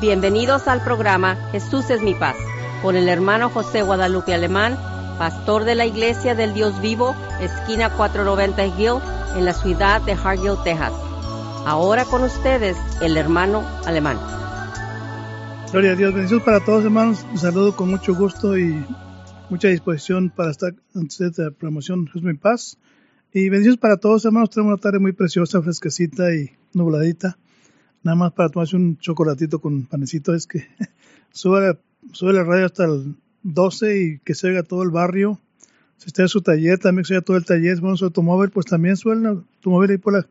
Bienvenidos al programa Jesús es mi paz, con el hermano José Guadalupe Alemán, pastor de la Iglesia del Dios Vivo, esquina 490 Hill, en la ciudad de Hargill, Texas. Ahora con ustedes, el hermano Alemán. Gloria a Dios, bendiciones para todos hermanos, un saludo con mucho gusto y mucha disposición para estar antes de esta promoción Jesús mi paz. Y bendiciones para todos hermanos, tenemos una tarde muy preciosa, fresquecita y nubladita nada más para tomarse un chocolatito con panecito, es que sube, sube la radio hasta el 12 y que se oiga todo el barrio. Si está en su taller, también que se oiga todo el taller. Bueno, su automóvil, pues también suele el automóvil ahí por la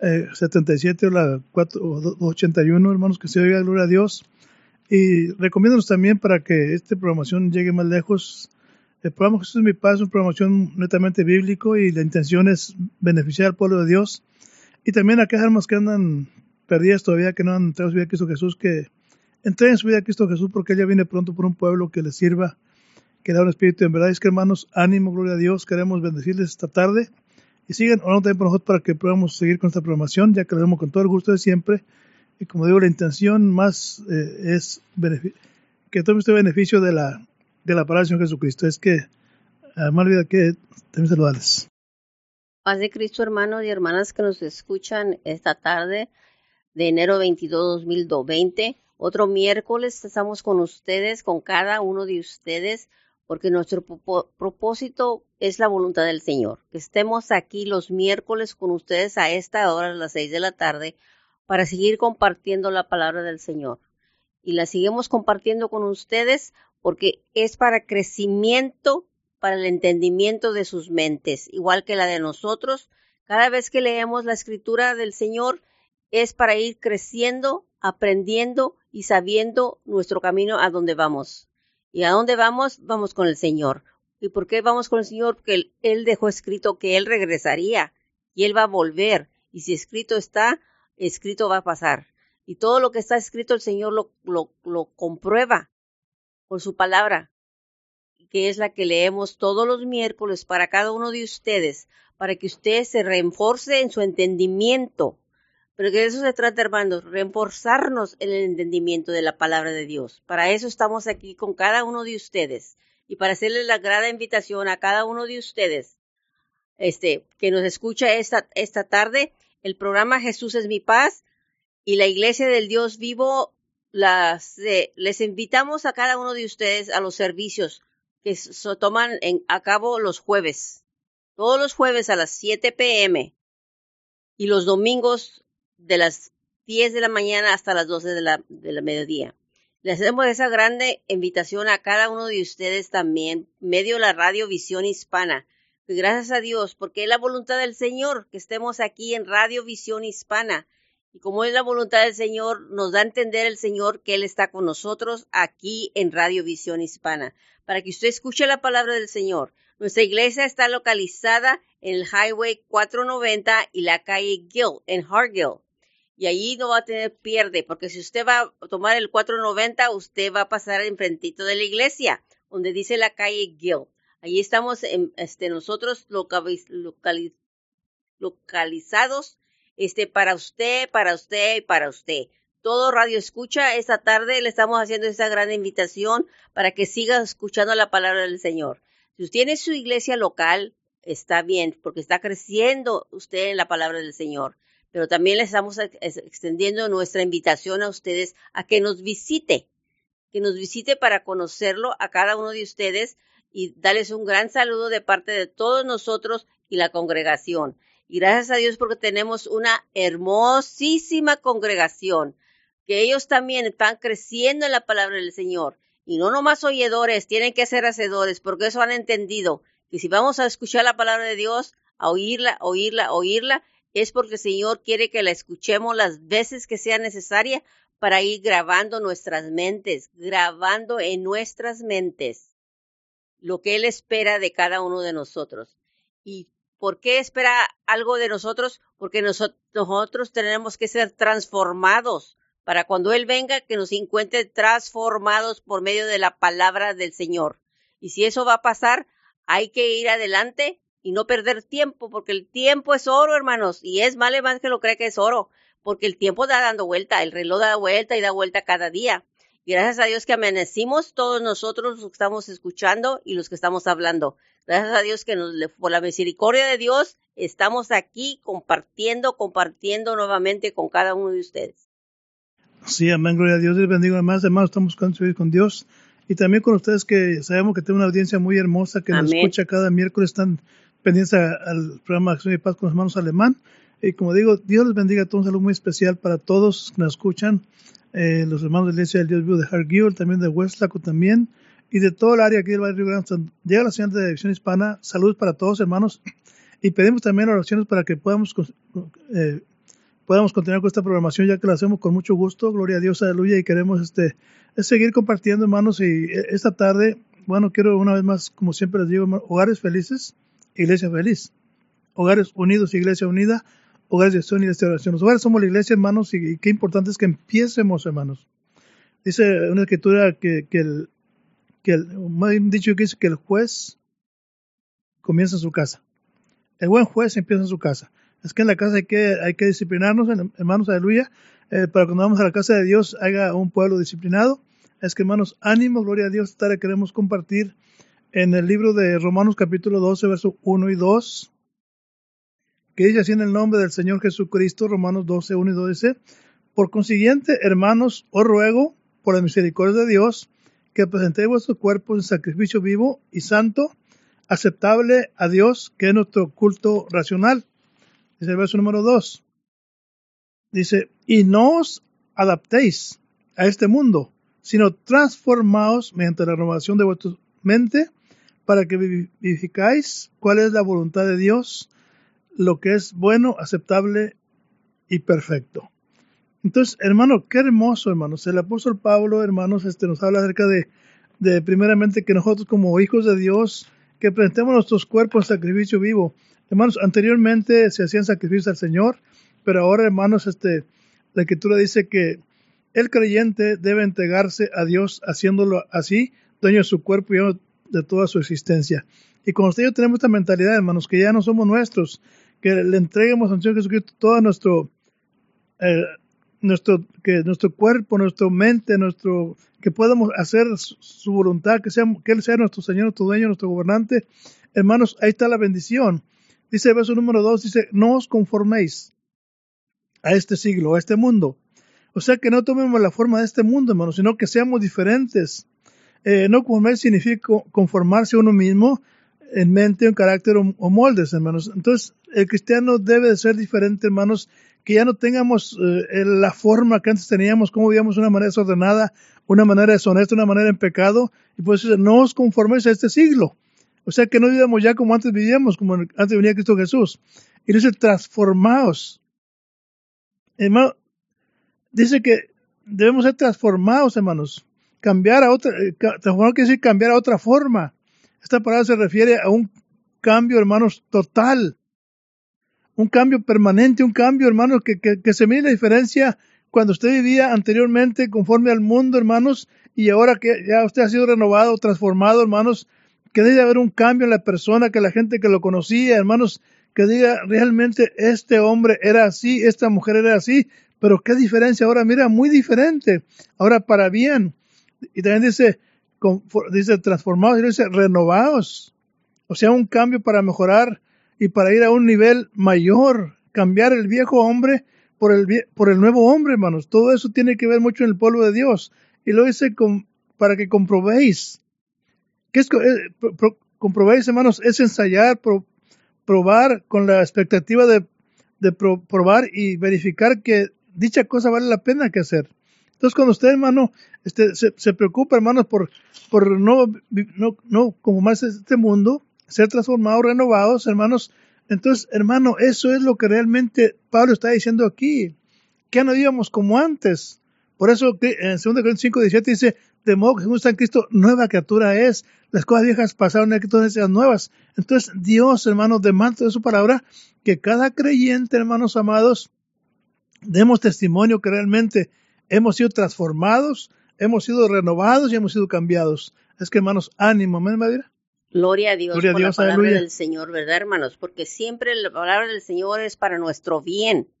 77 eh, o la 4, o 81, hermanos, que se oiga, gloria a Dios. Y recomiéndanos también para que esta programación llegue más lejos. El programa Jesús es mi paz es una programación netamente bíblico y la intención es beneficiar al pueblo de Dios. Y también a aquellas almas que andan perdidas todavía que no han entrado su vida a Cristo Jesús, que entreguen su vida a Cristo Jesús porque ella viene pronto por un pueblo que les sirva, que da un espíritu en verdad. Es que hermanos, ánimo, gloria a Dios, queremos bendecirles esta tarde y sigan orando también por nosotros para que podamos seguir con esta programación, ya que lo hacemos con todo el gusto de siempre. Y como digo, la intención más eh, es que tome usted beneficio de la, de la palabra del Señor Jesucristo. Es que, además, olvida que también saludarles. Paz de Cristo, hermanos y hermanas que nos escuchan esta tarde de enero 22, 2020. Otro miércoles estamos con ustedes, con cada uno de ustedes, porque nuestro propósito es la voluntad del Señor. Que estemos aquí los miércoles con ustedes a esta hora, a las seis de la tarde, para seguir compartiendo la palabra del Señor. Y la seguimos compartiendo con ustedes porque es para crecimiento, para el entendimiento de sus mentes, igual que la de nosotros. Cada vez que leemos la escritura del Señor, es para ir creciendo, aprendiendo y sabiendo nuestro camino a dónde vamos. ¿Y a dónde vamos? Vamos con el Señor. ¿Y por qué vamos con el Señor? Porque Él dejó escrito que Él regresaría y Él va a volver. Y si escrito está, escrito va a pasar. Y todo lo que está escrito el Señor lo, lo, lo comprueba por su palabra, que es la que leemos todos los miércoles para cada uno de ustedes, para que usted se reenforce en su entendimiento pero que de eso se trata, hermanos, reforzarnos en el entendimiento de la palabra de Dios. Para eso estamos aquí con cada uno de ustedes y para hacerle la gran invitación a cada uno de ustedes este, que nos escucha esta, esta tarde, el programa Jesús es mi paz y la Iglesia del Dios vivo, las, eh, les invitamos a cada uno de ustedes a los servicios que se toman en, a cabo los jueves, todos los jueves a las 7 pm y los domingos de las 10 de la mañana hasta las 12 de la, mediodía. Le hacemos esa grande invitación a cada uno de ustedes también, medio la radio Visión Hispana. gracias a Dios, porque es la voluntad del Señor que estemos aquí en Radio Visión Hispana. Y como es la voluntad del Señor, nos da a entender el Señor que Él está con nosotros aquí en Radio Visión Hispana, para que usted escuche la palabra del Señor. Nuestra iglesia está localizada en el Highway 490 y la calle Gill, en Hargill y allí no va a tener pierde, porque si usted va a tomar el 490, usted va a pasar enfrentito de la iglesia, donde dice la calle Gill. Allí estamos en, este, nosotros localizados este, para usted, para usted y para usted. Todo radio escucha esta tarde, le estamos haciendo esta gran invitación para que siga escuchando la palabra del Señor. Si usted tiene su iglesia local, está bien, porque está creciendo usted en la palabra del Señor pero también les estamos extendiendo nuestra invitación a ustedes a que nos visite, que nos visite para conocerlo a cada uno de ustedes y darles un gran saludo de parte de todos nosotros y la congregación. Y gracias a Dios porque tenemos una hermosísima congregación, que ellos también están creciendo en la palabra del Señor. Y no nomás oyedores, tienen que ser hacedores, porque eso han entendido, que si vamos a escuchar la palabra de Dios, a oírla, oírla, oírla, es porque el Señor quiere que la escuchemos las veces que sea necesaria para ir grabando nuestras mentes, grabando en nuestras mentes lo que Él espera de cada uno de nosotros. ¿Y por qué espera algo de nosotros? Porque nosotros tenemos que ser transformados para cuando Él venga, que nos encuentre transformados por medio de la palabra del Señor. Y si eso va a pasar, hay que ir adelante y no perder tiempo, porque el tiempo es oro, hermanos, y es vale más que lo cree que es oro, porque el tiempo da dando vuelta, el reloj da vuelta y da vuelta cada día. Gracias a Dios que amanecimos todos nosotros los que estamos escuchando y los que estamos hablando. Gracias a Dios que nos, por la misericordia de Dios estamos aquí compartiendo, compartiendo nuevamente con cada uno de ustedes. Sí, amén, gloria a Dios, les bendiga más, hermanos, estamos con Dios y también con ustedes que sabemos que tienen una audiencia muy hermosa que nos escucha cada miércoles, están pendientes al programa Acción y Paz con los hermanos alemán. Y como digo, Dios les bendiga a todos, un saludo muy especial para todos que nos escuchan eh, los hermanos de la Iglesia del Dios Vivo de Hargill, también de Westlaco también, y de todo el área aquí del barrio Grande. Llega la señal de División Hispana. Saludos para todos, hermanos. Y pedimos también oraciones para que podamos, eh, podamos continuar con esta programación, ya que lo hacemos con mucho gusto. Gloria a Dios, aleluya. Y queremos este, seguir compartiendo, hermanos. Y eh, esta tarde, bueno, quiero una vez más, como siempre les digo, hogares felices, iglesia feliz. Hogares unidos, iglesia unida hogares de acción y restauración. Los hogares somos la iglesia, hermanos, y, qué importante es que empiecemos, hermanos. Dice una escritura que, el, que el, dicho que dice que el juez comienza en su casa. El buen juez empieza en su casa. Es que en la casa hay que, hay que disciplinarnos, hermanos, aleluya, eh, para cuando vamos a la casa de Dios haya un pueblo disciplinado. Es que, hermanos, ánimo, gloria a Dios, esta queremos compartir en el libro de Romanos capítulo 12, versos 1 y 2 que dice así en el nombre del Señor Jesucristo, Romanos 12, 1 y 2 dice, por consiguiente, hermanos, os ruego, por la misericordia de Dios, que presentéis vuestros cuerpos en sacrificio vivo y santo, aceptable a Dios, que es nuestro culto racional. Dice el verso número 2. Dice, y no os adaptéis a este mundo, sino transformaos mediante la renovación de vuestra mente, para que vivificáis cuál es la voluntad de Dios, lo que es bueno, aceptable y perfecto. Entonces, hermano, qué hermoso, hermanos. El apóstol Pablo, hermanos, este, nos habla acerca de, de, primeramente, que nosotros como hijos de Dios, que presentemos nuestros cuerpos en sacrificio vivo. Hermanos, anteriormente se hacían sacrificios al Señor, pero ahora, hermanos, este, la Escritura dice que el creyente debe entregarse a Dios haciéndolo así, dueño de su cuerpo y de toda su existencia. Y con ustedes tenemos esta mentalidad, hermanos, que ya no somos nuestros, que le entreguemos al Señor Jesucristo todo nuestro, eh, nuestro, que nuestro cuerpo, nuestra mente, nuestro, que podamos hacer su voluntad, que, sea, que Él sea nuestro Señor, nuestro dueño, nuestro gobernante. Hermanos, ahí está la bendición. Dice el verso número 2, dice, no os conforméis a este siglo, a este mundo. O sea que no tomemos la forma de este mundo, hermanos, sino que seamos diferentes. Eh, no conformar significa conformarse a uno mismo, en mente, en carácter o, moldes, hermanos. Entonces, el cristiano debe de ser diferente, hermanos, que ya no tengamos eh, la forma que antes teníamos, como vivíamos una manera desordenada, una manera deshonesta, una manera en pecado, y pues no os conforméis a este siglo. O sea, que no vivamos ya como antes vivíamos, como antes venía Cristo Jesús. Y dice, transformaos. Hermano, dice que debemos ser transformados, hermanos. Cambiar a otra, eh, transformar quiere decir cambiar a otra forma. Esta palabra se refiere a un cambio, hermanos, total. Un cambio permanente, un cambio, hermanos, que, que, se mire la diferencia cuando usted vivía anteriormente conforme al mundo, hermanos, y ahora que ya usted ha sido renovado, transformado, hermanos, que debe haber un cambio en la persona, que la gente que lo conocía, hermanos, que diga realmente este hombre era así, esta mujer era así, pero qué diferencia ahora, mira, muy diferente, ahora para bien. Y también dice, dice transformados, dice renovados. O sea, un cambio para mejorar y para ir a un nivel mayor, cambiar el viejo hombre por el, por el nuevo hombre, hermanos. Todo eso tiene que ver mucho en el pueblo de Dios. Y lo dice para que comprobéis. ¿Qué es eh, comprobéis, hermanos? Es ensayar, probar con la expectativa de, de probar y verificar que dicha cosa vale la pena que hacer. Entonces, cuando usted, hermano, este, se, preocupa, hermanos, por, por no, no, no como más este mundo, ser transformados, renovados, hermanos, entonces, hermano, eso es lo que realmente Pablo está diciendo aquí. Que no íbamos como antes. Por eso en 2 Corintios 5, 17 dice, de modo que según está en Cristo, nueva criatura es. Las cosas viejas pasaron, aquí todas sean nuevas. Entonces, Dios, hermanos, demanda de su palabra que cada creyente, hermanos amados, demos testimonio que realmente hemos sido transformados, hemos sido renovados y hemos sido cambiados. Es que, hermanos, ánimo, amén, Madera. Gloria a Dios Gloria por a Dios, la palabra del Señor, ¿verdad, hermanos? Porque siempre la palabra del Señor es para nuestro bien.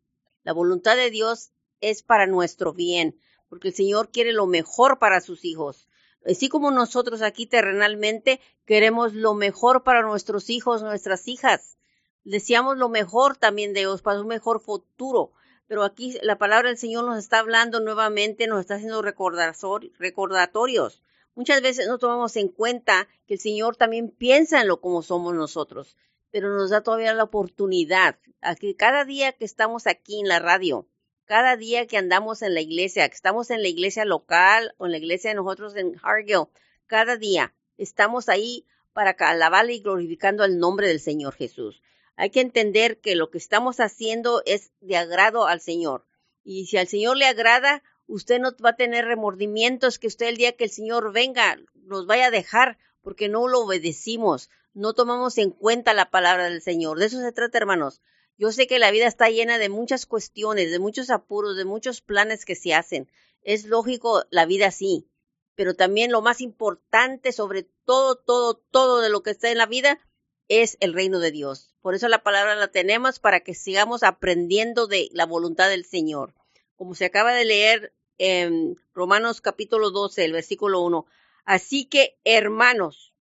La voluntad de Dios es para nuestro bien, porque el Señor quiere lo mejor para sus hijos. Así como nosotros aquí terrenalmente queremos lo mejor para nuestros hijos, nuestras hijas. Deseamos lo mejor también de Dios, para un mejor futuro. Pero aquí la palabra del Señor nos está hablando nuevamente, nos está haciendo recordatorios. Muchas veces no tomamos en cuenta que el Señor también piensa en lo como somos nosotros, pero nos da todavía la oportunidad. Aquí, cada día que estamos aquí en la radio, cada día que andamos en la iglesia, que estamos en la iglesia local o en la iglesia de nosotros en Hargill, cada día estamos ahí para alabar y glorificando el nombre del Señor Jesús. Hay que entender que lo que estamos haciendo es de agrado al Señor. Y si al Señor le agrada, usted no va a tener remordimientos que usted el día que el Señor venga nos vaya a dejar porque no lo obedecimos, no tomamos en cuenta la palabra del Señor. De eso se trata, hermanos. Yo sé que la vida está llena de muchas cuestiones, de muchos apuros, de muchos planes que se hacen. Es lógico la vida así, pero también lo más importante sobre todo, todo, todo de lo que está en la vida es el reino de Dios. Por eso la palabra la tenemos para que sigamos aprendiendo de la voluntad del Señor. Como se acaba de leer en Romanos capítulo 12, el versículo 1. Así que, hermanos,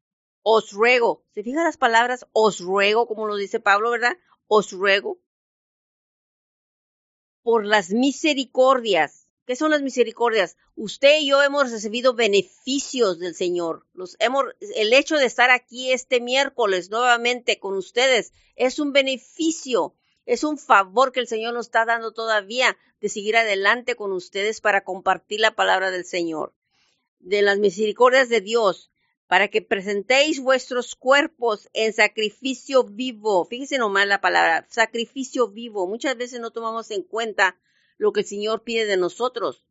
os ruego, ¿se fijan las palabras? Os ruego, como lo dice Pablo, ¿verdad? os ruego por las misericordias. ¿Qué son las misericordias? Usted y yo hemos recibido beneficios del Señor. Los hemos, el hecho de estar aquí este miércoles nuevamente con ustedes es un beneficio, es un favor que el Señor nos está dando todavía de seguir adelante con ustedes para compartir la palabra del Señor. De las misericordias de Dios, para que presentéis vuestros cuerpos en sacrificio vivo. Fíjese nomás la palabra, sacrificio vivo. Muchas veces no tomamos en cuenta lo que el Señor pide de nosotros.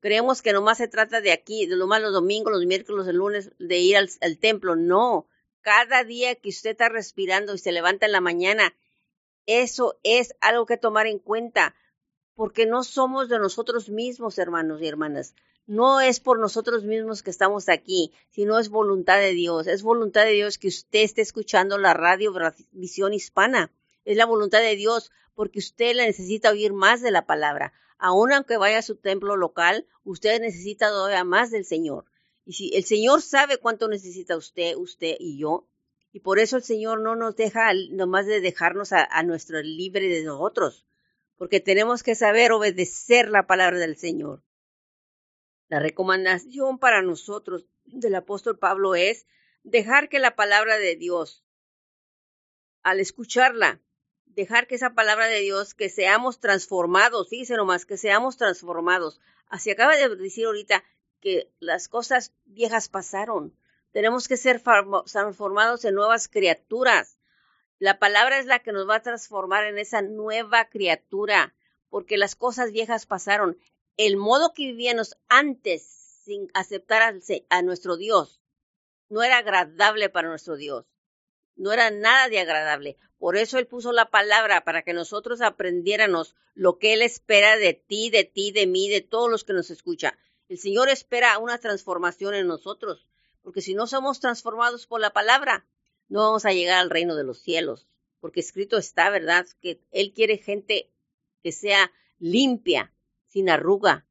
Creemos que nomás se trata de aquí, de lo más los domingos, los miércoles, el lunes, de ir al, al templo. No, cada día que usted está respirando y se levanta en la mañana, eso es algo que tomar en cuenta, porque no somos de nosotros mismos, hermanos y hermanas. No es por nosotros mismos que estamos aquí, sino es voluntad de Dios. Es voluntad de Dios que usted esté escuchando la radio Visión Hispana. Es la voluntad de Dios porque usted le necesita oír más de la palabra. Aun aunque vaya a su templo local, usted necesita todavía más del Señor. Y si el Señor sabe cuánto necesita usted, usted y yo, y por eso el Señor no nos deja nomás de dejarnos a, a nuestro libre de nosotros, porque tenemos que saber obedecer la palabra del Señor. La recomendación para nosotros del apóstol Pablo es dejar que la palabra de Dios, al escucharla, dejar que esa palabra de Dios, que seamos transformados, fíjese nomás, que seamos transformados. Así acaba de decir ahorita que las cosas viejas pasaron. Tenemos que ser transformados en nuevas criaturas. La palabra es la que nos va a transformar en esa nueva criatura, porque las cosas viejas pasaron el modo que vivíamos antes sin aceptar a, nuestro Dios no era agradable para nuestro Dios. No era nada de agradable. Por eso Él puso la palabra para que nosotros aprendiéramos lo que Él espera de ti, de ti, de mí, de todos los que nos escuchan. El Señor espera una transformación en nosotros, porque si no somos transformados por la palabra, no vamos a llegar al reino de los cielos, porque escrito está, ¿verdad? Que Él quiere gente que sea limpia, sin arruga.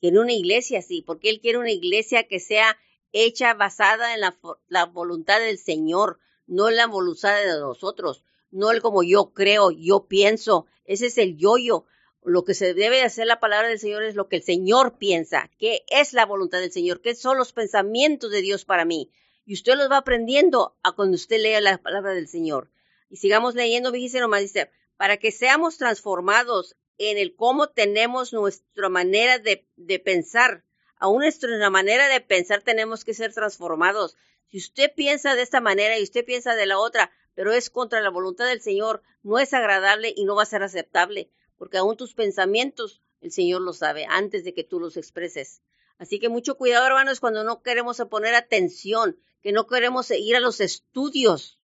Quiere una iglesia así, porque Él quiere una iglesia que sea hecha basada en la, voluntad del Señor, no la voluntad de nosotros, no el como yo creo, yo pienso. Ese es el yo-yo. Lo que se debe hacer la palabra del Señor es lo que el Señor piensa, qué es la voluntad del Señor, qué son los pensamientos de Dios para mí. Y usted los va aprendiendo a cuando usted lea la palabra del Señor. Y sigamos leyendo, dice nomás, dice, para que seamos transformados en el cómo tenemos nuestra manera de, de pensar. Aún nuestra manera de pensar tenemos que ser transformados. Si usted piensa de esta manera y usted piensa de la otra, pero es contra la voluntad del Señor, no es agradable y no va a ser aceptable, porque aún tus pensamientos el Señor los sabe antes de que tú los expreses. Así que mucho cuidado, hermanos, cuando no queremos poner atención, que no queremos ir a los estudios,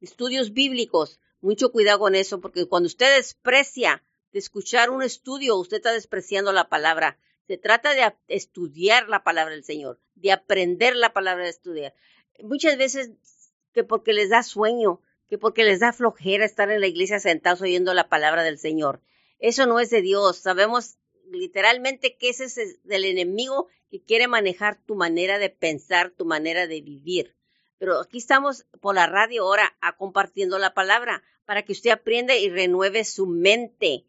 estudios bíblicos. Mucho cuidado con eso, porque cuando usted desprecia de escuchar un estudio, usted está despreciando la palabra. Se trata de estudiar la palabra del Señor, de aprender la palabra de estudiar. Muchas veces que porque les da sueño, que porque les da flojera estar en la iglesia sentados oyendo la palabra del Señor. Eso no es de Dios. Sabemos literalmente que ese es del enemigo que quiere manejar tu manera de pensar, tu manera de vivir. Pero aquí estamos por la radio ahora a compartiendo la palabra para que usted aprenda y renueve su mente.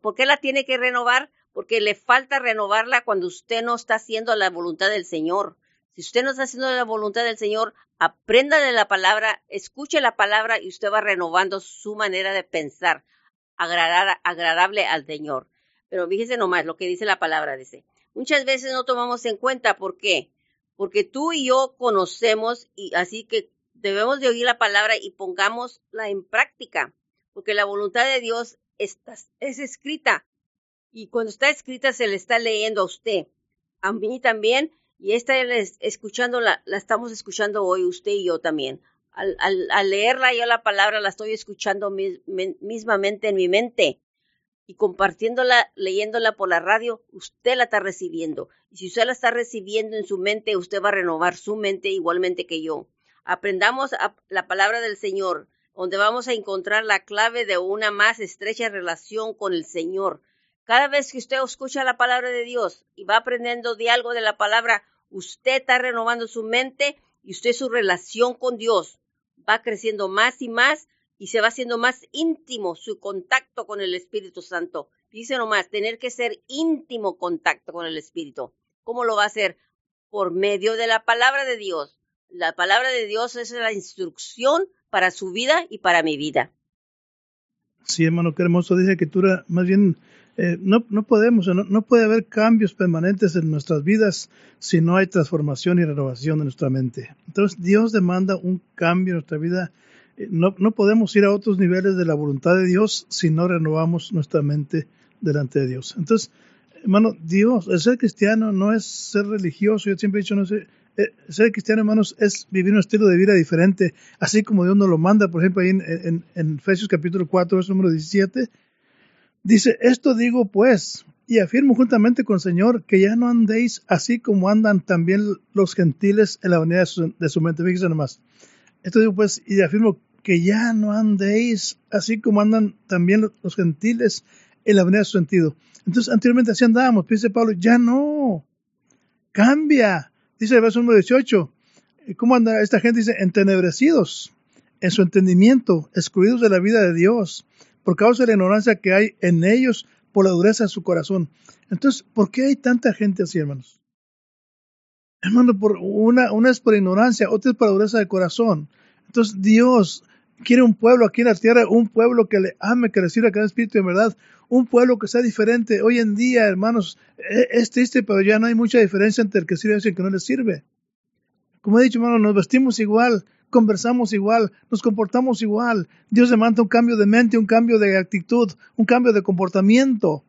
¿Por qué la tiene que renovar? Porque le falta renovarla cuando usted no está haciendo la voluntad del Señor. Si usted no está haciendo la voluntad del Señor, aprenda de la palabra, escuche la palabra y usted va renovando su manera de pensar, agradable al Señor. Pero fíjese nomás lo que dice la palabra, dice. Muchas veces no tomamos en cuenta por qué. Porque tú y yo conocemos y así que debemos de oír la palabra y pongámosla en práctica. Porque la voluntad de Dios está, es escrita. Y cuando está escrita se le está leyendo a usted. A mí también. Y esta escuchando la, estamos escuchando hoy usted y yo también. Al, al, leerla yo la palabra la estoy escuchando mismamente en mi mente y compartiéndola, leyéndola por la radio, usted la está recibiendo. Y si usted la está recibiendo en su mente, usted va a renovar su mente igualmente que yo. Aprendamos la palabra del Señor, donde vamos a encontrar la clave de una más estrecha relación con el Señor. Cada vez que usted escucha la palabra de Dios y va aprendiendo de algo de la palabra, usted está renovando su mente y usted su relación con Dios va creciendo más y más y se va haciendo más íntimo su contacto con el Espíritu Santo. Dice nomás, tener que ser íntimo contacto con el Espíritu. ¿Cómo lo va a hacer? Por medio de la palabra de Dios. La palabra de Dios es la instrucción para su vida y para mi vida. Sí, hermano, qué hermoso. Dice que tú más bien eh, no, no, podemos, no, puede haber cambios permanentes en nuestras vidas si no hay transformación y renovación de nuestra mente. Entonces Dios demanda un cambio en nuestra vida no, no podemos ir a otros niveles de la voluntad de Dios si no renovamos nuestra mente delante de Dios. Entonces, hermano, Dios, el ser cristiano no es ser religioso, yo siempre he dicho, no sé, eh, ser cristiano, hermanos, es vivir un estilo de vida diferente, así como Dios nos lo manda, por ejemplo, ahí en, en, Efesios capítulo 4, verso número 17, dice, esto digo pues, y afirmo juntamente con el Señor que ya no andéis así como andan también los gentiles en la unidad de su, de su mente. Fíjense nomás. Esto digo pues, y afirmo que ya no andéis así como andan también los gentiles en la venida de su sentido. Entonces, anteriormente así andábamos, dice Pablo, ya no, cambia. Dice el verso número 18, ¿cómo anda esta gente? Dice, entenebrecidos en su entendimiento, excluidos de la vida de Dios, por causa de la ignorancia que hay en ellos por la dureza de su corazón. Entonces, ¿por qué hay tanta gente así, hermanos? Hermano, por una, una es por ignorancia, otra es por dureza de corazón. Entonces, Dios quiere un pueblo aquí en la tierra, un pueblo que le ame, que reciba cada espíritu de verdad, un pueblo que sea diferente. Hoy en día, hermanos, e, es triste, pero ya no hay mucha diferencia entre el que sirve y el que no le sirve. Como he dicho, hermano, nos vestimos igual, conversamos igual, nos comportamos igual. Dios demanda un cambio de mente, un cambio de actitud, un cambio de comportamiento.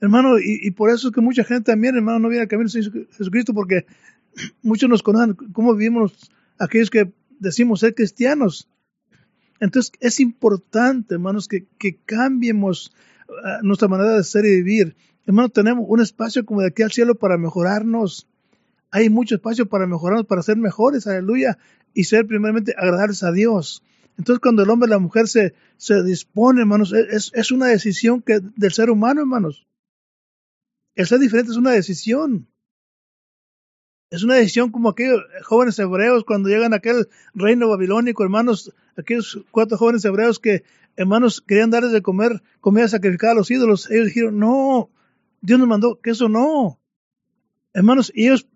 Hermano, y, por eso es que mucha gente también, hermano, no viene al camino de Jesucristo, porque muchos nos conocen cómo vivimos aquellos que decimos ser cristianos. Entonces es importante, hermanos, que, que cambiemos ah, nuestra manera de ser y vivir. Hermanos, tenemos un espacio como de aquí al cielo para mejorarnos. Hay mucho espacio para mejorarnos, para ser mejores, aleluya, y ser primeramente agradables a Dios. Entonces, cuando el hombre y la mujer se, se dispone, hermanos, es, es una decisión que, del ser humano, hermanos. El ser diferente es una decisión. Es una decisión como aquellos jóvenes hebreos cuando llegan a aquel reino babilónico, hermanos, aquellos cuatro jóvenes hebreos que, hermanos, querían darles de comer comida sacrificada a los ídolos. Ellos dijeron, no, Dios nos mandó que eso no. Hermanos, ellos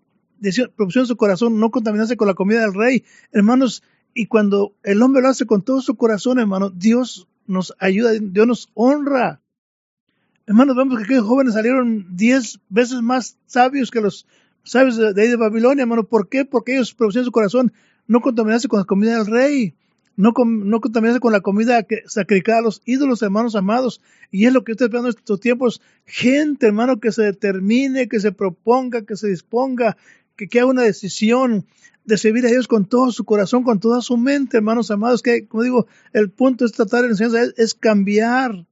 propusieron su corazón no contaminarse con la comida del rey. Hermanos, y cuando el hombre lo hace con todo su corazón, hermanos, Dios nos ayuda, Dios nos honra. Hermanos, vemos que aquellos jóvenes salieron diez veces más sabios que los ¿Sabes? De ahí de Babilonia, hermano. ¿Por qué? Porque ellos producían su corazón no contaminarse con la comida del rey, no, no contaminarse con la comida que sacrificaba a los ídolos, hermanos amados. Y es lo que estoy esperando en estos tiempos. Gente, hermano, que se determine, que se proponga, que se disponga, que, que haga una decisión de servir a Dios con todo su corazón, con toda su mente, hermanos amados. Que, como digo, el punto de esta tarde de enseñanza es, es cambiar,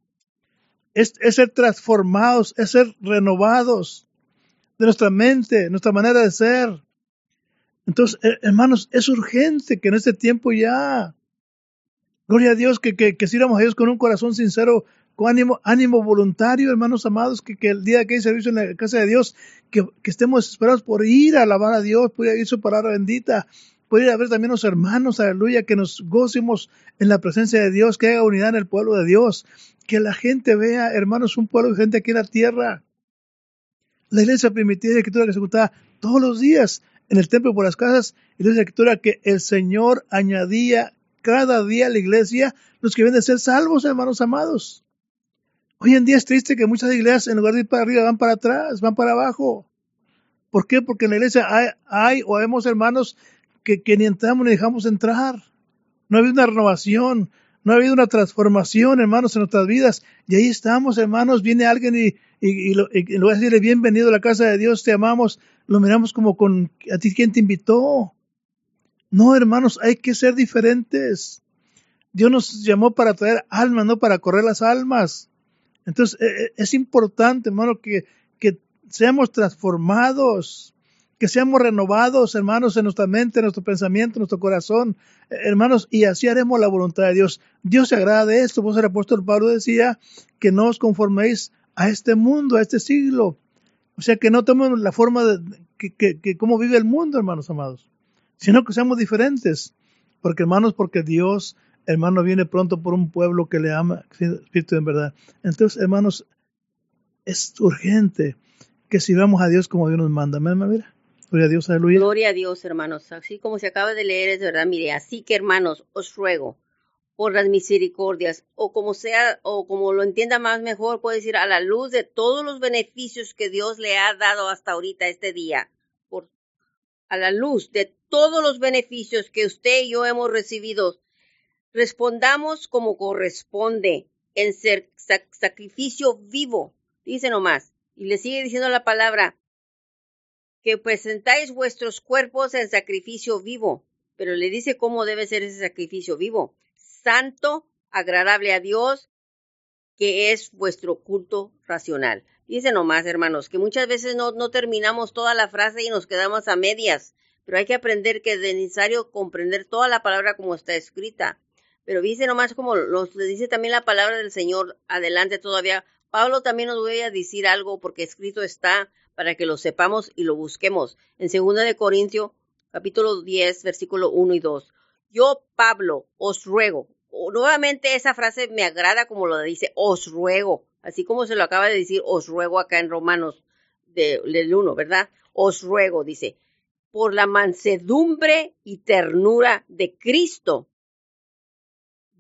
es, es ser transformados, es ser renovados de nuestra mente, nuestra manera de ser. Entonces, hermanos, es urgente que en este tiempo ya, gloria a Dios, que, que, que sirvamos a Dios con un corazón sincero con ánimo, ánimo voluntario, hermanos amados, que, el día que hay servicio en la casa de Dios, que, estemos esperados por ir a alabar a Dios, por ir a su palabra bendita, por ir a ver también a los hermanos, aleluya, que nos gocemos en la presencia de Dios, que haya unidad en el pueblo de Dios, que la gente vea, hermanos, un pueblo de gente aquí en la tierra. La iglesia primitiva la escritura que se contaba todos los días en el templo por las casas, y la escritura que el Señor añadía cada día a la iglesia los que vienen de ser salvos, hermanos amados. Hoy en día es triste que muchas iglesias, en lugar de ir para arriba, van para atrás, van para abajo. ¿Por qué? Porque en la iglesia hay, o vemos hermanos que, ni entramos ni dejamos entrar. No ha habido una renovación, no ha habido una transformación, hermanos, en nuestras vidas. Y ahí estamos, hermanos. Viene alguien y, y, lo, y voy a decirle, bienvenido a la casa de Dios, te amamos. Lo miramos como con, a ti, ¿quién te invitó? No, hermanos, hay que ser diferentes. Dios nos llamó para traer almas, no para correr las almas. Entonces, e, e, es importante, hermano, que, que seamos transformados, que seamos renovados, hermanos, en nuestra mente, en nuestro pensamiento, en nuestro corazón, eh, hermanos, y así haremos la voluntad de Dios. Dios se agrada de esto. Vos, el apóstol Pablo decía que no os conforméis a este mundo, a este siglo. O sea, que no tomemos la forma de que, que, que cómo vive el mundo, hermanos amados, sino que seamos diferentes. Porque, hermanos, porque Dios hermano, viene pronto por un pueblo que le ama, espíritu en verdad. Entonces, hermanos, es urgente que sirvamos a Dios como Dios nos manda. Mira, gloria a Dios, aleluya. Gloria a Dios, hermanos. Así como se acaba de leer, es verdad, mire, así que, hermanos, os ruego por las misericordias, o como sea, o como lo entienda más mejor, puede decir, a la luz de todos los beneficios que Dios le ha dado hasta ahorita, este día, por, a la luz de todos los beneficios que usted y yo hemos recibido respondamos como corresponde en ser sacrificio vivo, dice nomás, y le sigue diciendo la palabra, que presentáis vuestros cuerpos en sacrificio vivo, pero le dice cómo debe ser ese sacrificio vivo, santo, agradable a Dios, que es vuestro culto racional. Dice nomás, hermanos, que muchas veces no, no terminamos toda la frase y nos quedamos a medias, pero hay que aprender que es necesario comprender toda la palabra como está escrita. Pero dice nomás como los, le dice también la palabra del Señor adelante todavía. Pablo también nos voy a decir algo porque escrito está para que lo sepamos y lo busquemos. En segunda de Corintios, capítulo 10, versículo 1 y 2. Yo, Pablo, os ruego. nuevamente esa frase me agrada como lo dice, os ruego. Así como se lo acaba de decir, os ruego acá en Romanos del 1, ¿verdad? Os ruego, dice, por la mansedumbre y ternura de Cristo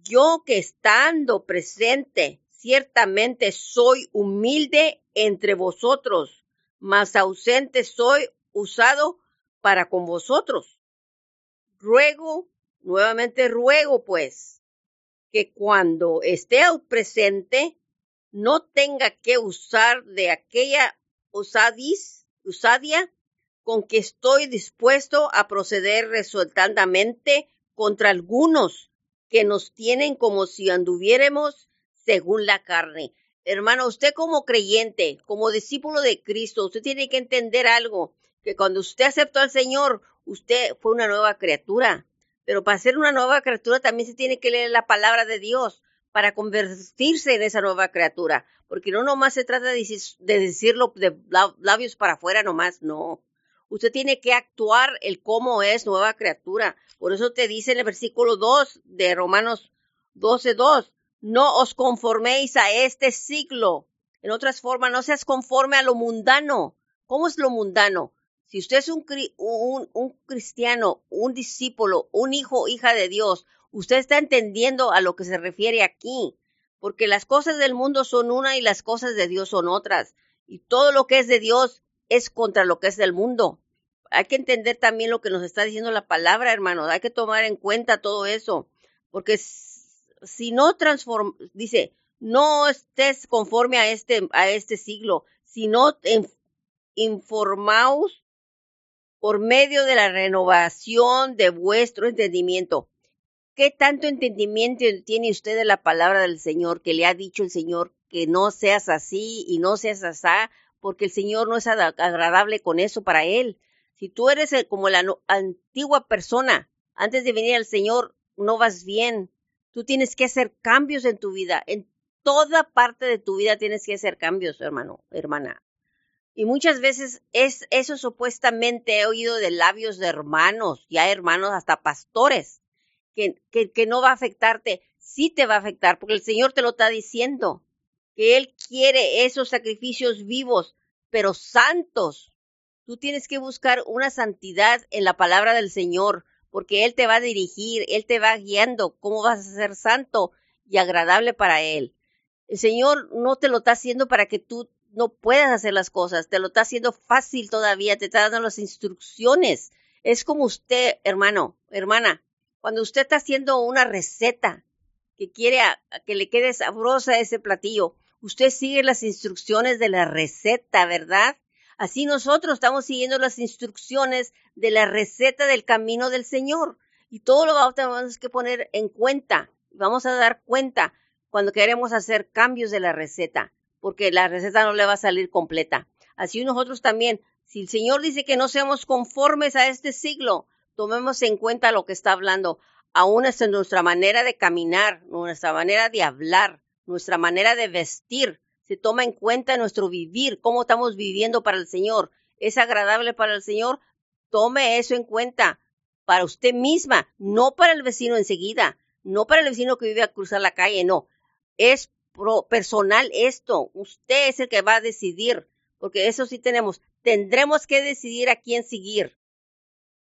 yo que estando presente, ciertamente soy humilde entre vosotros, mas ausente soy usado para con vosotros. Ruego, nuevamente ruego pues, que cuando esté presente, no tenga que usar de aquella usadis, usadia con que estoy dispuesto a proceder resueltamente contra algunos que nos tienen como si anduviéramos según la carne. Hermano, usted como creyente, como discípulo de Cristo, usted tiene que entender algo, que cuando usted aceptó al Señor, usted fue una nueva criatura. Pero para ser una nueva criatura también se tiene que leer la palabra de Dios para convertirse en esa nueva criatura. Porque no nomás se trata de, decirlo de labios para afuera nomás, no. Usted tiene que actuar el cómo es nueva criatura. Por eso te dice en el versículo 2 de Romanos 12:2, no os conforméis a este siglo. En otras formas, no seas conforme a lo mundano. ¿Cómo es lo mundano? Si usted es un, un, un cristiano, un discípulo, un hijo, hija de Dios, usted está entendiendo a lo que se refiere aquí. Porque las cosas del mundo son una y las cosas de Dios son otras. Y todo lo que es de Dios es contra lo que es del mundo. Hay que entender también lo que nos está diciendo la palabra, hermano. Hay que tomar en cuenta todo eso. Porque si no transforma, dice, no estés conforme a este, a este siglo, sino informaos por medio de la renovación de vuestro entendimiento. ¿Qué tanto entendimiento tiene usted de la palabra del Señor que le ha dicho el Señor que no seas así y no seas así? porque el Señor no es agradable con eso para Él. Si tú eres como la antigua persona, antes de venir al Señor, no vas bien. Tú tienes que hacer cambios en tu vida, en toda parte de tu vida tienes que hacer cambios, hermano, hermana. Y muchas veces es eso supuestamente he oído de labios de hermanos, ya hermanos hasta pastores, que, que, que no va a afectarte. Sí te va a afectar, porque el Señor te lo está diciendo, que Él quiere esos sacrificios vivos, pero santos. Tú tienes que buscar una santidad en la palabra del Señor, porque Él te va a dirigir, Él te va guiando cómo vas a ser santo y agradable para Él. El Señor no te lo está haciendo para que tú no puedas hacer las cosas, te lo está haciendo fácil todavía, te está dando las instrucciones. Es como usted, hermano, hermana, cuando usted está haciendo una receta que quiere que le quede sabrosa ese platillo, usted sigue las instrucciones de la receta, ¿verdad? Así nosotros estamos siguiendo las instrucciones de la receta del camino del Señor. Y todo lo vamos que poner en cuenta. Vamos a dar cuenta cuando queremos hacer cambios de la receta, porque la receta no le va a salir completa. Así nosotros también, si el Señor dice que no seamos conformes a este siglo, tomemos en cuenta lo que está hablando. Aún es nuestra manera de caminar, nuestra manera de hablar, nuestra manera de vestir, se toma en cuenta nuestro vivir, cómo estamos viviendo para el Señor. ¿Es agradable para el Señor? Tome eso en cuenta para usted misma, no para el vecino enseguida, no para el vecino que vive a cruzar la calle, no. Es personal esto. Usted es el que va a decidir, porque eso sí tenemos. Tendremos que decidir a quién seguir.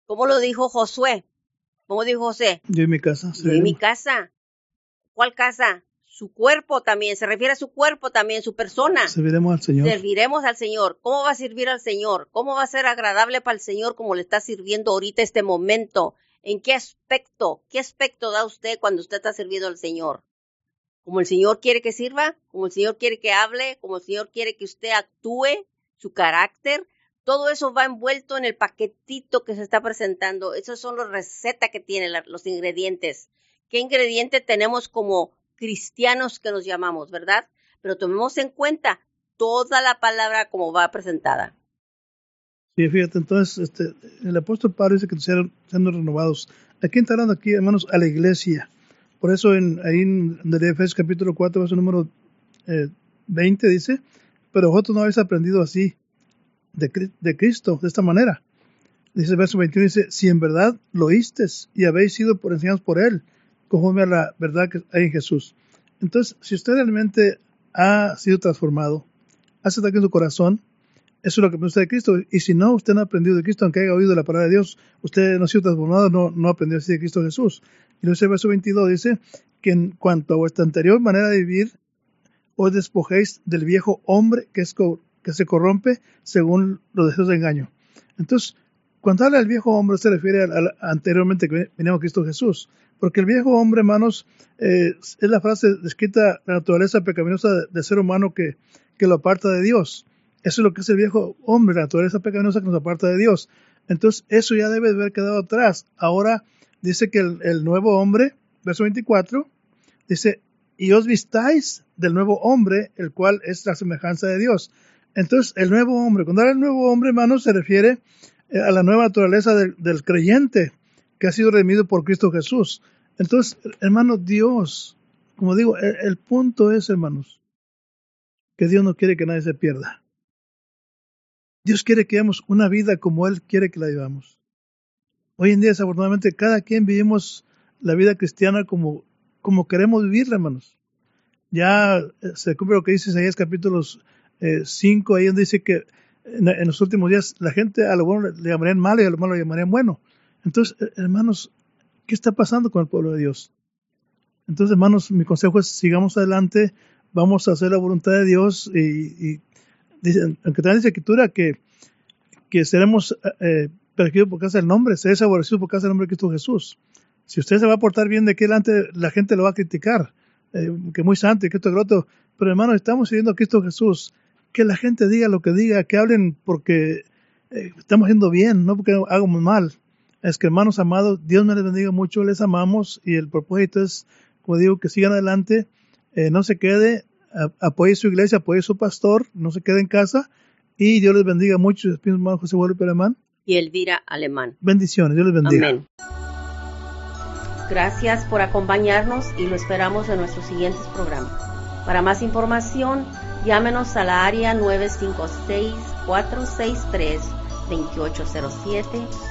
¿Cómo lo dijo Josué? ¿Cómo dijo José? Yo en mi casa. Yo en mi casa. ¿Cuál casa? Su cuerpo también, se refiere a su cuerpo también, su persona. Serviremos al Señor. Serviremos al Señor. ¿Cómo va a servir al Señor? ¿Cómo va a ser agradable para el Señor como le está sirviendo ahorita este momento? ¿En qué aspecto? ¿Qué aspecto da usted cuando usted está sirviendo al Señor? ¿Como el Señor quiere que sirva? ¿Como el Señor quiere que hable? ¿Como el Señor quiere que usted actúe? ¿Su carácter? Todo eso va envuelto en el paquetito que se está presentando. Esas son las recetas que tienen los ingredientes. ¿Qué ingrediente tenemos como cristianos que nos llamamos, ¿verdad? Pero tomemos en cuenta toda la palabra como va presentada. Sí, fíjate, entonces este, el apóstol Pablo dice que sean siendo renovados. Aquí está hablando aquí, hermanos, a la iglesia. Por eso en, ahí en, Efesios capítulo 4, verso número 20 eh, dice, pero vosotros no habéis aprendido así de, de Cristo, de esta manera. Dice el verso 21, dice, si en verdad lo oísteis y habéis sido por enseñados por él, conforme a la verdad que hay en Jesús. Entonces, si usted realmente ha sido transformado, ha aceptado en su corazón, eso es lo que piensa de Cristo. Y si no, usted no ha aprendido de Cristo, aunque haya oído la palabra de Dios, usted no ha sido transformado, no, ha aprendido así de Cristo Jesús. Y el verso 22 dice que en cuanto a vuestra anterior manera de vivir, os despojéis del viejo hombre que, es, que se corrompe según los deseos de engaño. Entonces, cuando habla del viejo hombre, se refiere al, anteriormente que venía Cristo Jesús. Porque el viejo hombre, hermanos, eh, es la frase descrita la naturaleza pecaminosa del ser humano que, que lo aparta de Dios. Eso es lo que es el viejo hombre, la naturaleza pecaminosa que nos aparta de Dios. Entonces, eso ya debe haber quedado atrás. Ahora dice que el, nuevo hombre, verso 24, dice, y os vistáis del nuevo hombre, el cual es la semejanza de Dios. Entonces, el nuevo hombre, cuando habla el nuevo hombre, hermanos, se refiere eh, a la nueva naturaleza del creyente que ha sido redimido por Cristo Jesús. Entonces, hermanos, Dios, como digo, el, punto es, hermanos, que Dios no quiere que nadie se pierda. Dios quiere que vivamos una vida como Él quiere que la vivamos. Hoy en día, desafortunadamente, cada quien vivimos la vida cristiana como, como queremos vivirla, hermanos. Ya eh, se cumple lo que dice Isaías capítulo 5, ahí donde dice que en, los últimos días la gente a lo bueno le llamarían malo y a lo malo le llamarían bueno. Entonces, eh, hermanos, ¿qué está pasando con el pueblo de Dios? Entonces, hermanos, mi consejo es sigamos adelante, vamos a hacer la voluntad de Dios y, y aunque también dice escritura que, que seremos eh, perseguidos por causa del nombre, seremos aborrecidos por causa del nombre de Cristo Jesús. Si usted se va a portar bien de aquí adelante, la gente lo va a criticar, eh, que muy santo y que esto es otro. Pero hermanos, estamos siguiendo a Cristo Jesús. Que la gente diga lo que diga, que hablen porque eh, estamos haciendo bien, no porque hagamos mal. Es que hermanos amados, Dios me les bendiga mucho, les amamos y el propósito es, como digo, que sigan adelante, eh, no se quede, apoye su iglesia, apoye su pastor, no se quede en casa y Dios les bendiga mucho. Despide hermano José Guadalupe Alemán. Y Elvira Alemán. Bendiciones, Dios les bendiga. Amén. Gracias por acompañarnos y lo esperamos en nuestros siguientes programas. Para más información, llámenos a la área 956-463-2807